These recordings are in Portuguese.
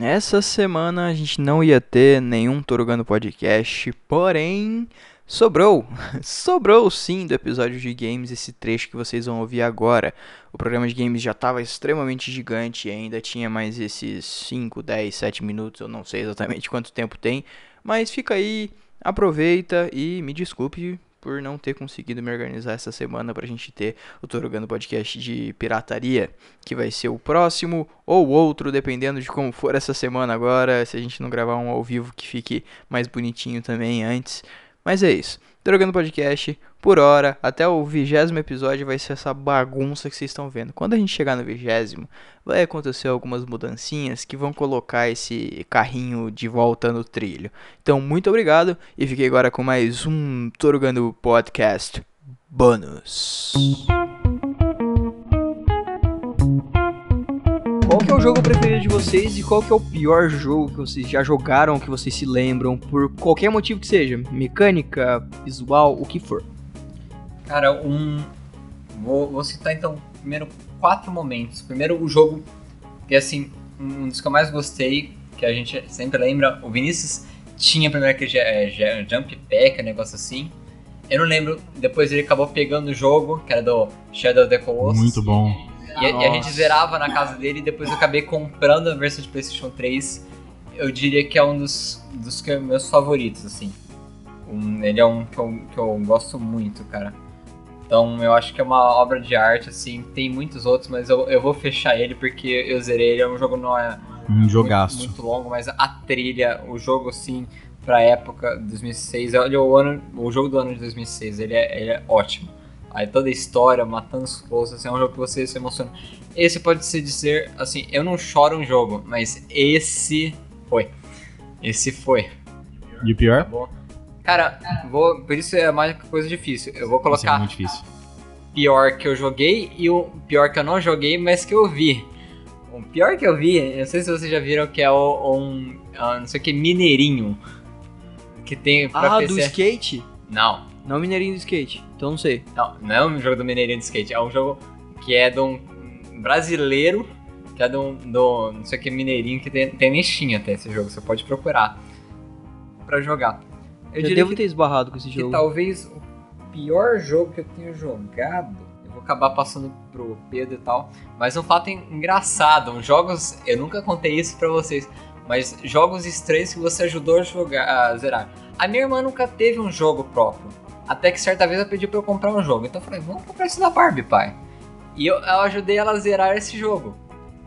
Essa semana a gente não ia ter nenhum Torugando Podcast, porém sobrou, sobrou sim do episódio de games esse trecho que vocês vão ouvir agora. O programa de games já estava extremamente gigante e ainda tinha mais esses 5, 10, 7 minutos, eu não sei exatamente quanto tempo tem, mas fica aí, aproveita e me desculpe por não ter conseguido me organizar essa semana pra gente ter o Torugando Podcast de pirataria, que vai ser o próximo ou outro, dependendo de como for essa semana agora, se a gente não gravar um ao vivo que fique mais bonitinho também antes. Mas é isso. Drogando Podcast, por hora, até o vigésimo episódio vai ser essa bagunça que vocês estão vendo. Quando a gente chegar no vigésimo, vai acontecer algumas mudancinhas que vão colocar esse carrinho de volta no trilho. Então, muito obrigado e fiquei agora com mais um Torugando Podcast bônus. O jogo preferido de vocês e qual que é o pior jogo que vocês já jogaram, que vocês se lembram, por qualquer motivo que seja? Mecânica, visual, o que for. Cara, um. Vou, vou citar então primeiro quatro momentos. Primeiro, o jogo que assim, um dos que eu mais gostei, que a gente sempre lembra, o Vinícius tinha primeiro aquele é, Jump Pack, um negócio assim. Eu não lembro, depois ele acabou pegando o jogo, que era do Shadow of the Colossus. Muito bom. E, e, a gente zerava na casa dele e depois eu acabei comprando a versão de PlayStation 3. Eu diria que é um dos, dos que, meus favoritos, assim. Um, ele é um que eu, que eu gosto muito, cara. Então eu acho que é uma obra de arte, assim. Tem muitos outros, mas eu, eu vou fechar ele porque eu zerei ele. É um jogo não é um jogaço. Muito, muito longo, mas a trilha, o jogo, assim, pra época 2006, olha o ano, o jogo do ano de 2006, ele é, ele é ótimo. Aí toda a história, matando os close, assim, é um jogo que você se emociona. Esse pode se dizer, assim, eu não choro um jogo, mas esse foi. Esse foi. E o pior? Tá Cara, vou, por isso é mais coisa difícil. Eu vou colocar é muito difícil. pior que eu joguei e o pior que eu não joguei, mas que eu vi. O pior que eu vi, não sei se vocês já viram, que é o, um, uh, não sei o que, Mineirinho. Que tem pra ah, PC. do skate? Não. Não Mineirinho do skate. Então não sei. Não, não é um jogo do Mineirinho de skate, é um jogo que é de um brasileiro, que é de um, do, não sei o que, Mineirinho, que tem, tem até esse jogo, você pode procurar pra jogar. Eu, eu devo que, ter esbarrado com esse jogo. Talvez o pior jogo que eu tenha jogado, eu vou acabar passando pro Pedro e tal, mas um fato engraçado, jogos, eu nunca contei isso pra vocês, mas jogos estranhos que você ajudou a jogar, a zerar. A minha irmã nunca teve um jogo próprio. Até que certa vez ela pediu pra eu comprar um jogo. Então eu falei, vamos comprar esse da Barbie, pai. E eu, eu ajudei ela a zerar esse jogo.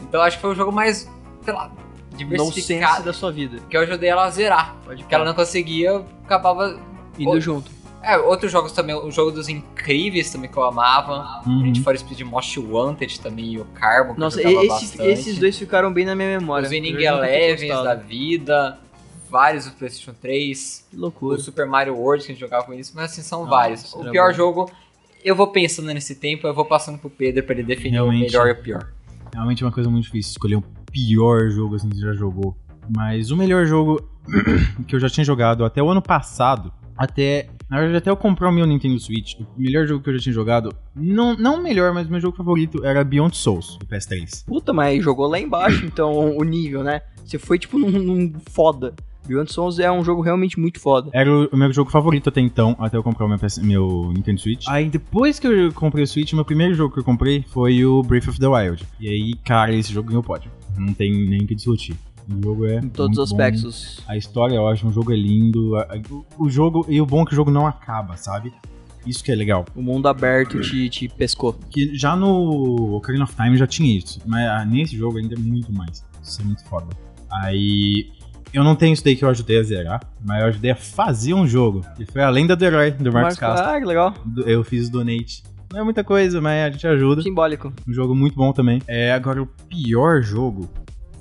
Então acho que foi o jogo mais, sei lá, diversificado da sua vida. Que eu ajudei ela a zerar. Pode que ela não conseguia, eu acabava indo o... junto. É, outros jogos também, o jogo dos incríveis também que eu amava. Uhum. A gente for Speed Most Wanted também e o Carbon. Nossa, esse, esses dois ficaram bem na minha memória. Os Winning Elevens da vida vários do PlayStation 3. Que loucura. O Super Mario World que a gente jogava com isso, mas assim, são vários. O pior bom. jogo, eu vou pensando nesse tempo, eu vou passando pro Pedro pra ele definir realmente, o melhor e o pior. Realmente é uma coisa muito difícil escolher o pior jogo assim que você já jogou. Mas o melhor jogo que eu já tinha jogado até o ano passado, até. Na verdade, até eu comprar o meu Nintendo Switch, o melhor jogo que eu já tinha jogado, não, não o melhor, mas o meu jogo favorito era Beyond Souls, do PS3. Puta, mas jogou lá embaixo, então, o nível, né? Você foi, tipo, num, num foda. Beyond Souls é um jogo realmente muito foda. Era o, meu jogo favorito até então, até eu comprar o meu, PS, meu Nintendo Switch. Aí depois que eu comprei o Switch, meu primeiro jogo que eu comprei foi o Breath of the Wild. E aí, cara, esse jogo ganhou pódio. Não tem nem o que discutir. O jogo é. Em todos os aspectos. Bom. A história é ótima, o jogo é lindo. O jogo. E o bom é que o jogo não acaba, sabe? Isso que é legal. O mundo aberto te, te pescou. Que já no Ocarina of Time já tinha isso. Mas ah, nesse jogo ainda é muito mais. Isso é muito foda. Aí eu não tenho isso daí que eu ajudei a zerar, mas eu ajudei a fazer um jogo. Que foi a Lenda do Herói, do Marcos Castro. Ah, que legal. Eu fiz o donate. Não é muita coisa, mas a gente ajuda. Simbólico. Um jogo muito bom também. É, agora o pior jogo,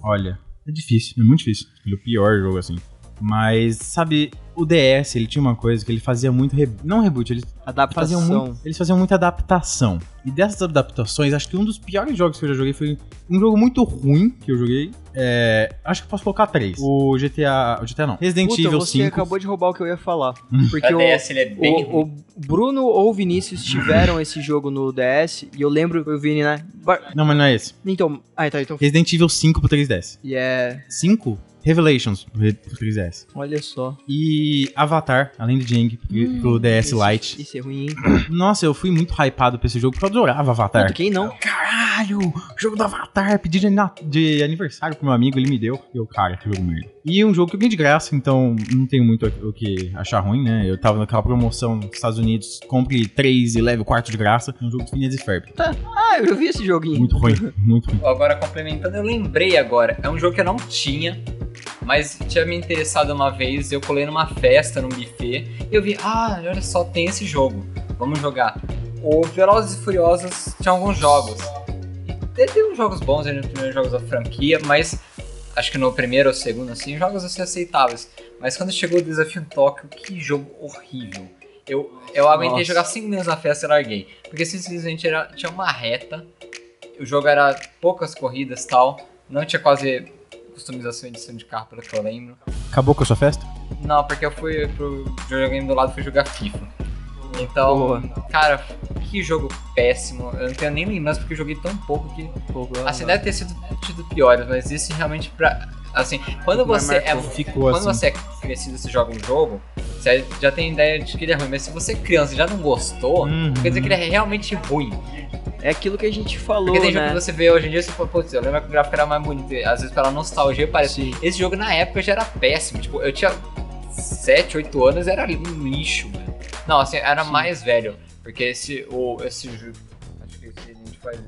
olha, é difícil, é muito difícil. O pior jogo, assim. Mas, sabe, o DS, ele tinha uma coisa que ele fazia muito. Re... Não reboot, eles Adaptação. faziam muito, eles faziam muita adaptação. E dessas adaptações, acho que um dos piores jogos que eu já joguei foi um jogo muito ruim que eu joguei. É, acho que posso colocar três. O GTA. O GTA não. Resident Puta, Evil você 5. acabou de roubar o que eu ia falar. Porque o, DS ele é bem o, o Bruno ou o Vinícius tiveram esse jogo no DS e eu lembro, o Vini, né? Bar- Não, mas não é esse. Então, ah, tá, então. Resident Evil 5 pro 3DS. E é. 5? Revelations pro 3DS. Olha só. E Avatar, além de Jang, pro, pro DS Isso- Lite. Isso é ruim, hein? Nossa, eu fui muito hypado pra esse jogo, porque eu adorava Avatar. Puta, quem não? Caralho, jogo do Avatar, pedi de, de aniversário pro meu amigo, ele me deu. E eu, cara, que jogo merda. E um jogo que eu ganhei de graça, então não tenho muito o que achar ruim, né? Eu tava naquela promoção nos Estados Unidos, compre 3 e leve o quarto de graça. É um jogo de Phineas e Ferb. Ah, eu já vi esse joguinho. Muito ruim, muito ruim. Agora, complementando, eu lembrei agora. É um jogo que eu não tinha, mas tinha me interessado uma vez. Eu colei numa festa, num buffet, e eu vi, ah, olha só, tem esse jogo. Vamos jogar. O Velozes e Furiosos tinha alguns jogos. E teve uns jogos bons, né, nos primeiros jogos da franquia, mas acho que no primeiro ou segundo, assim, jogos assim aceitáveis. Mas quando chegou o Desafio Tóquio, que jogo horrível. Eu, eu aguentei Nossa. jogar 5 minutos na festa e larguei. Porque simplesmente era, tinha uma reta, o jogo era poucas corridas tal, não tinha quase customização e edição de carro, pelo que eu lembro. Acabou com a sua festa? Não, porque eu fui pro videogame do lado e fui jogar FIFA. Então, Boa. cara, que jogo péssimo. Eu não tenho nem lembrança porque eu joguei tão pouco que. Assim, deve ter sido tido piores, mas esse realmente pra. Assim, quando Mas você é. Ficou Quando assim. você é crescido e você joga um jogo, você já tem ideia de que ele é ruim. Mas se você é criança e já não gostou, Uhum. quer dizer que ele é realmente ruim. É aquilo que a gente falou, Porque tem jogo né? que você vê hoje em dia você fala, putz, eu lembro que o gráfico era mais bonito. Às vezes pela nostalgia parece. Sim. Esse jogo na época já era péssimo. Tipo, eu tinha 7, 8 anos, era um lixo, velho. Não, assim, era Sim. mais velho. Porque esse. O, esse jogo. Acho que esse a gente faz.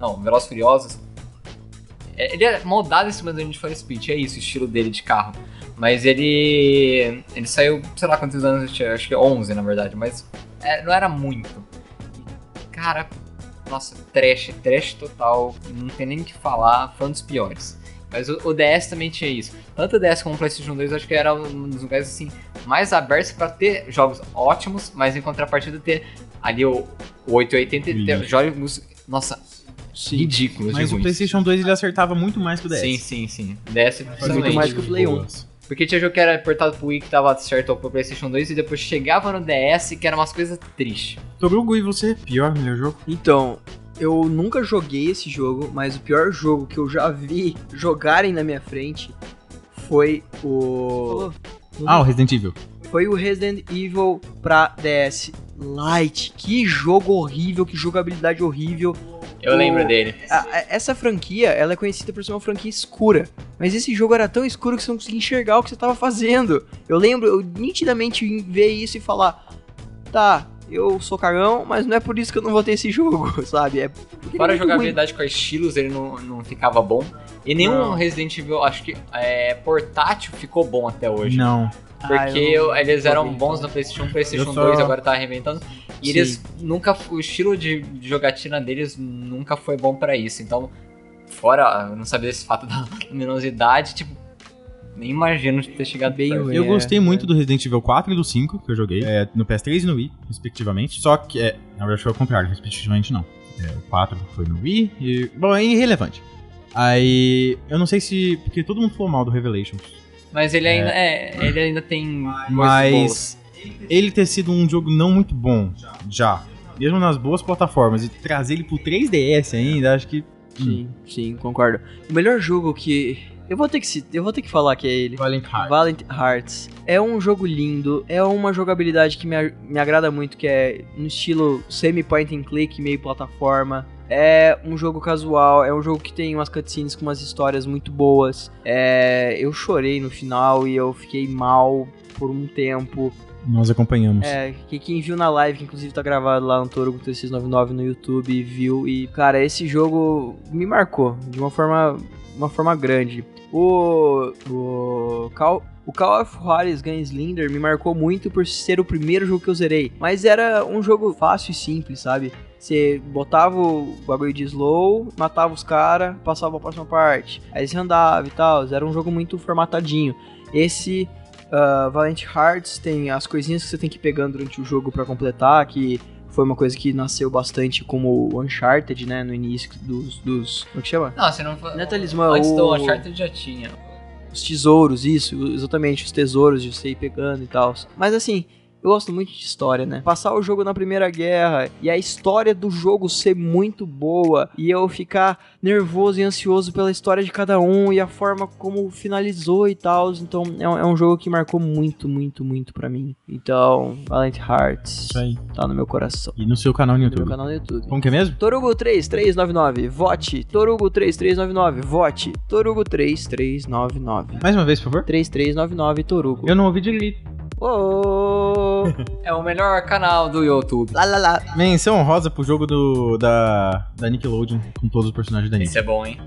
Não, Velozes Furiosos. é- Ele é moldado em cima do Need for Speed, é isso, o estilo dele de carro. Mas ele. Ele saiu, sei lá quantos anos eu tinha, acho que 11 na verdade, mas é, não era muito. Cara, nossa, trash, trash total, não tem nem o que falar, foi um dos piores. Mas o, o DS também tinha isso. Tanto o DS como o PlayStation 2, eu acho que era um dos lugares assim mais abertos pra ter jogos ótimos, mas em contrapartida ter ali o, o 880 e ter jogos, nossa, ridículos Mas o ruins. PlayStation 2 ele acertava muito mais que o DS. Sim, sim, sim. DS muito principalmente. mais que o Play 1. Porque tinha jogo que era portado pro Wii que tava certo pro PlayStation 2 e depois chegava no DS que eram umas coisas tristes. Torugo, e você? Pior, melhor jogo? Então, eu nunca joguei esse jogo, mas o pior jogo que eu já vi jogarem na minha frente foi o. Ah, o Resident Evil. Foi o Resident Evil pra DS Lite. Que jogo horrível, que jogabilidade horrível. Eu O- lembro dele. A- a- essa franquia, ela é conhecida por ser uma franquia escura. Mas esse jogo era tão escuro que você não conseguia enxergar o que você tava fazendo. Eu lembro, eu nitidamente ver isso e falar: tá, eu sou cagão, mas não é por isso que eu não vou ter esse jogo, sabe? É é Fora a muito ruim. jogabilidade com estilos, ele não, não ficava bom. E nenhum Não. Resident Evil, acho que é, portátil ficou bom até hoje. Não. Porque Ah, eu eles eram bons no PlayStation 1, PlayStation Eu só- 2, agora tá reinventando. E Sim. eles nunca. O estilo de, jogatina deles nunca foi bom pra isso. Então, fora eu não saber desse fato da luminosidade, tipo, nem imagino de ter chegado Bem. Eu É, gostei é. muito do Resident Evil 4 e do 5 que eu joguei, é, no PS3 e no Wii, respectivamente. Só que, é, na verdade foi ao contrário, respectivamente não. É, o 4 foi no Wii e. Bom, é irrelevante. Aí. Eu não sei se. Porque todo mundo falou mal do Revelations. Mas ele ainda, é, ele ainda tem. Mas. Ele ter sido um jogo não muito bom, já. Mesmo nas boas plataformas, e trazer ele pro 3DS ainda, acho que. Sim, sim, concordo. O melhor jogo que. Eu vou ter que, eu vou ter que falar que é ele. Valiant Heart. Valiant Hearts. É um jogo lindo, é uma jogabilidade que me, me agrada muito, que é no estilo semi-point and click, meio plataforma. É um jogo casual, é um jogo que tem umas cutscenes com umas histórias muito boas. É, eu chorei no final e eu fiquei mal por um tempo. Nós acompanhamos. É, que quem viu na live, que inclusive tá gravado lá no Toro 3699 no YouTube, viu. E, cara, esse jogo me marcou de uma forma, uma forma grande. O. O. Call, o Call of Juarez Gunslinger me marcou muito por ser o primeiro jogo que eu zerei. Mas era um jogo fácil e simples, sabe? Você botava o bagulho de slow, matava os caras, passava pra próxima parte. Aí você andava e tal. Era um jogo muito formatadinho. Esse Uh, Valiant Hearts tem as coisinhas que você tem que ir pegando durante o jogo pra completar, que foi uma coisa que nasceu bastante como Uncharted, né, no início dos... dos como é que chama? Não, você não foi. Não é talismã, Antes o- do Uncharted já tinha. os tesouros, isso, exatamente, os tesouros de você ir pegando e tal. Mas assim, eu gosto muito de história, né? Passar o jogo na Primeira Guerra e a história do jogo ser muito boa e eu ficar nervoso e ansioso pela história de cada um e a forma como finalizou e tal. Então é um, é um jogo que marcou muito, muito, muito pra mim. Então, Valiant Hearts Isso aí. tá no meu coração. E no seu canal no No meu YouTube. canal no YouTube. Como que é mesmo? Torugo3399, vote. Torugo3399, vote. Torugo3399. Mais uma vez, por favor. 3399 Torugo. Eu não ouvi direito. Ô! É o melhor canal do YouTube. lá, lá, lá. Menção honrosa pro jogo do, da, da Nickelodeon com todos os personagens da Isso Nick. é bom, hein?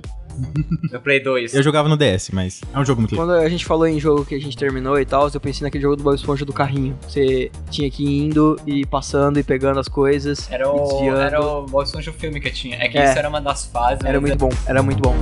Eu Play 2. Eu jogava no DS, mas é um jogo muito legal. Quando a gente falou em jogo que a gente terminou e tal, eu pensei naquele jogo do Bob Esponja do carrinho. Você tinha que ir indo e passando e pegando as coisas. Era o, desviando. era o Bob Esponja filme que eu tinha. É que É. isso era uma das fases. Era muito bom, era muito bom.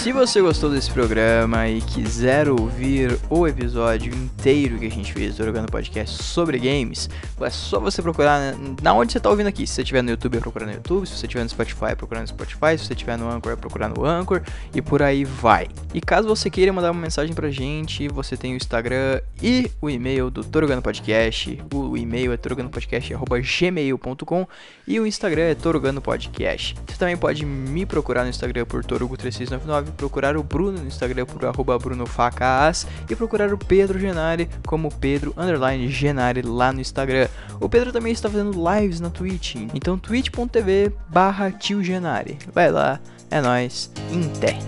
Se você gostou desse programa e quiser ouvir o episódio inteiro que a gente fez do Jogando Podcast sobre games, é só você procurar na onde você está ouvindo aqui. Se você estiver no YouTube, é procurar no YouTube. Se você estiver no Spotify, é procurar no Spotify. Se você estiver no Anchor, é procurar no Anchor. E por aí vai. E caso você queira mandar uma mensagem pra gente, você tem o Instagram e o e-mail do Torogano Podcast. O e-mail é torogandopodcast.gmail.com e o Instagram é Torugano Podcast. Você também pode me procurar no Instagram por Torugo3699, procurar o Bruno no Instagram por arroba BrunoFacaas e procurar o Pedro Genari como Pedro Underline Genari lá no Instagram. O Pedro também está fazendo lives na Twitch, então twitch.tv barra tio Genari. Vai lá, é nóis, em té.